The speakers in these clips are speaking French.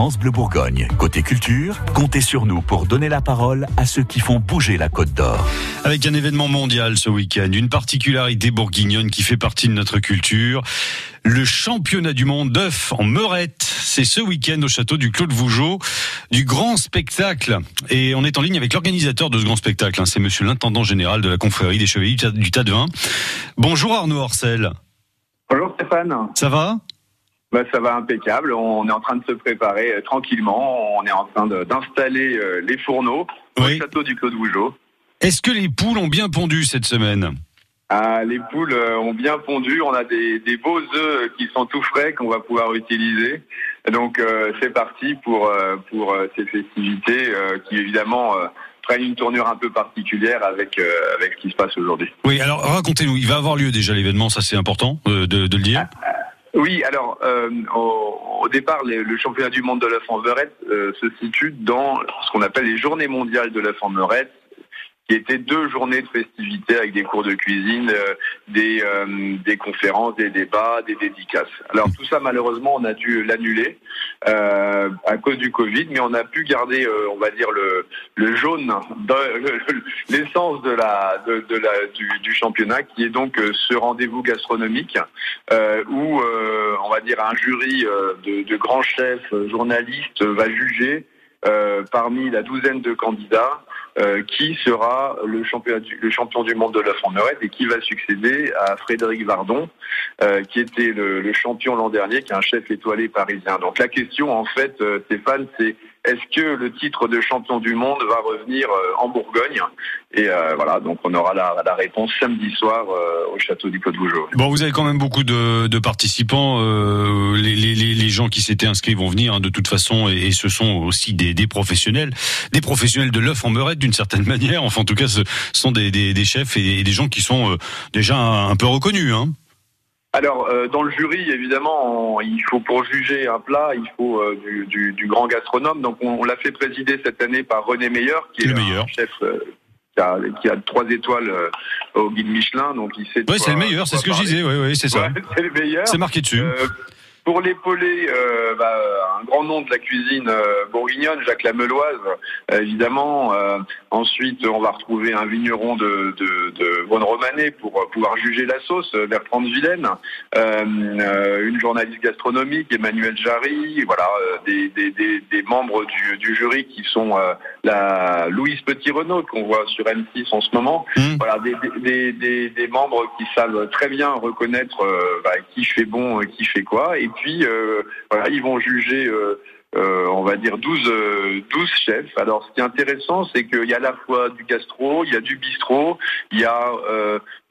France Bleu Bourgogne. Côté culture, comptez sur nous pour donner la parole à ceux qui font bouger la Côte d'Or. Avec un événement mondial ce week-end, une particularité bourguignonne qui fait partie de notre culture, le championnat du monde d'œufs en meurette. C'est ce week-end au château du Claude Vougeot, du grand spectacle. Et on est en ligne avec l'organisateur de ce grand spectacle. Hein. C'est monsieur l'intendant général de la confrérie des chevaliers du Tas de Vin. Bonjour Arnaud Orcel. Bonjour Stéphane. Ça va? Bah, ça va impeccable. On est en train de se préparer euh, tranquillement. On est en train d'installer euh, les fourneaux au château du Claude Vougeot. Est-ce que les poules ont bien pondu cette semaine? Ah, les poules euh, ont bien pondu. On a des, beaux œufs qui sont tout frais qu'on va pouvoir utiliser. Donc c'est parti pour pour ces festivités qui évidemment prennent une tournure un peu particulière avec avec ce qui se passe aujourd'hui. Oui, alors racontez-nous. Il va avoir lieu déjà l'événement, ça c'est important de, de, le dire. Ah, oui, alors euh, au, départ, le championnat du monde de l'œuf en verette euh, se situe dans ce qu'on appelle les journées mondiales de l'œuf en meurette, qui étaient deux journées de festivités avec des cours de cuisine, euh, des, euh, des conférences, des débats, des dédicaces. Alors tout ça, malheureusement, on a dû l'annuler euh, à cause du Covid, mais on a pu garder, on va dire, le, le jaune, l'essence de la, de, la, du, du, championnat, qui est donc ce rendez-vous gastronomique où, on va dire, un jury de, de grands chefs, journalistes va juger parmi la douzaine de candidats euh, qui sera le, champion du, le champion du monde de la et qui va succéder à Frédéric Vardon, euh, qui était le, le champion l'an dernier, qui est un chef étoilé parisien. Donc la question, en fait, euh, Stéphane, c'est est-ce que le titre de champion du monde va revenir en Bourgogne? Et voilà, donc on aura la, la réponse samedi soir au château du Côte Vougeot. Bon, vous avez quand même beaucoup de, de participants. Les, les, les, gens qui s'étaient inscrits vont venir hein, de toute façon, et, ce sont aussi des, des professionnels, des professionnels de l'œuf en meurette d'une certaine manière. Enfin, en tout cas, ce sont des, des, chefs et des gens qui sont euh, déjà un, peu reconnus. Hein. Alors, euh, dans le jury, évidemment, il faut pour juger un plat, il faut euh, du, du, grand gastronome. Donc, on, l'a fait présider cette année par René Meyer, qui est le meilleur. chef qui a, qui a, trois étoiles au guide Michelin. Donc, il sait. Oui, c'est le meilleur, c'est ce que je disais. Oui, oui, c'est ça. c'est le meilleur. C'est marqué dessus. Pour l'épauler, euh, bah, un grand nom de la cuisine euh, bourguignonne, Jacques Lameloise, euh, évidemment. ensuite, on va retrouver un vigneron de, de, de Romanée pour pouvoir juger la sauce, Bertrand de Vilaine. une journaliste gastronomique, Emmanuel Jarry. Voilà, des, des, des, des, membres du, du, jury qui sont la Louise Petit-Renaud, qu'on voit sur M6 en ce moment. Mmh. Voilà, des, des, membres qui savent très bien reconnaître bah, qui fait bon, qui fait quoi. Et puis euh, voilà, ils vont juger. Euh, euh, on va dire 12, 12 chefs. Alors ce qui est intéressant, c'est qu'il y a à la fois du gastro, il y a du bistrot, il y a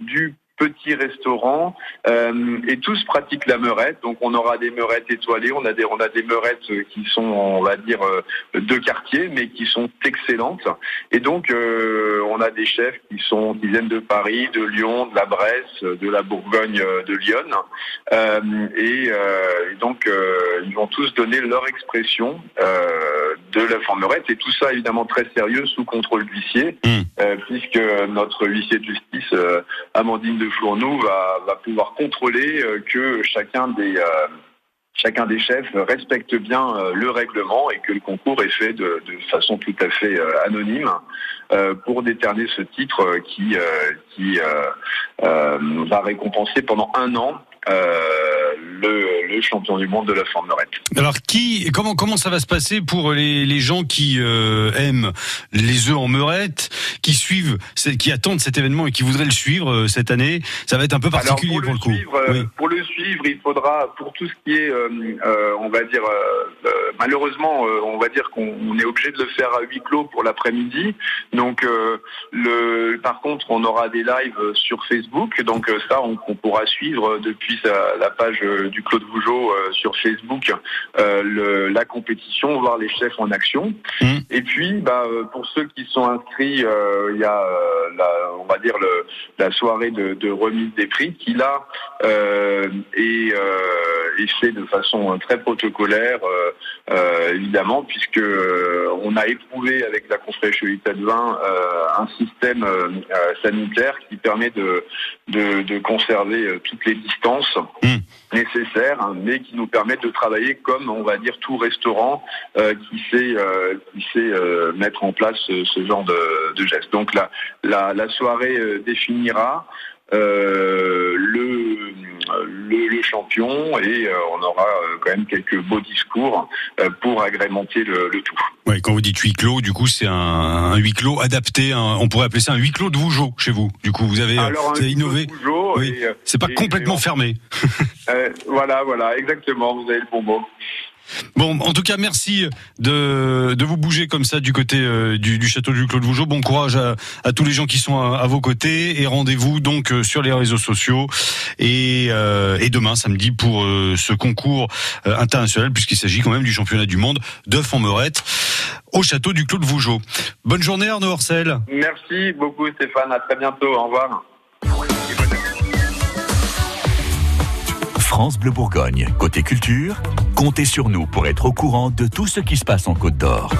du petits restaurants euh, et tous pratiquent la meurette. Donc on aura des meurettes étoilées, on a des on a des meurettes qui sont on va dire euh, de quartier mais qui sont excellentes. Et donc euh, on a des chefs qui sont qui viennent de Paris, de Lyon, de la Bresse, de la Bourgogne, de Lyon. Et, donc ils vont tous donner leur expression de la formerette et tout ça évidemment très sérieux sous contrôle d'huissier mmh. puisque notre huissier de justice Amandine de Fourneau va, va pouvoir contrôler euh, que chacun des euh, chacun des chefs respecte bien euh, le règlement et que le concours est fait de, de façon tout à fait anonyme pour déterner ce titre qui, qui va récompenser pendant un an le, champion du monde de la formerette. Alors qui, comment comment ça va se passer pour les, les gens qui euh, aiment les œufs en meurette, qui suivent, qui attendent cet événement et qui voudraient le suivre euh, cette année? Ça va être un peu particulier pour, le, coup. Euh, pour le suivre, il faudra pour tout ce qui est, on va dire, malheureusement, on va dire qu'on est obligé de le faire à huis clos pour l'après-midi. Donc le, par contre, on aura des lives sur Facebook, donc ça, on, on pourra suivre depuis la page du Claude Vougeot euh, sur Facebook euh, la compétition, voir les chefs en action. Mmh. Et puis, bah, pour ceux qui sont inscrits, il y a, la, on va dire, le, la soirée de, remise des prix qui là est, est fait de façon très protocolaire, évidemment, puisque on a éprouvé avec la confrérie de vin un système sanitaire qui permet de, de, conserver toutes les distances mmh. nécessaires, hein, mais qui nous permet de travailler comme, on va dire, tout restaurant qui sait, qui sait mettre en place ce, genre de, de gestes. Donc la, la, la soirée définira euh, le, le, champion et euh, on aura euh, quand même quelques beaux discours pour agrémenter le, tout. Ouais, quand vous dites huis clos, du coup c'est un, huis clos adapté, on pourrait appeler ça un huis clos de Vougeot chez vous. Du coup vous avez, innové. Oui, c'est pas complètement fermé. voilà, voilà, exactement, vous avez le bon mot. Bon, en tout cas, merci de, de vous bouger comme ça du côté euh, du, château du Clos de Vougeot. Bon courage à, à, tous les gens qui sont à, vos côtés et rendez-vous donc euh, sur les réseaux sociaux et, euh, et demain samedi pour ce concours international puisqu'il s'agit quand même du championnat du monde d'œufs en meurette au château du Clos de Vougeot. Bonne journée Arnaud Orcel. Merci beaucoup Stéphane, à très bientôt, au revoir. France Bleu Bourgogne. Côté culture, comptez sur nous pour être au courant de tout ce qui se passe en Côte d'Or.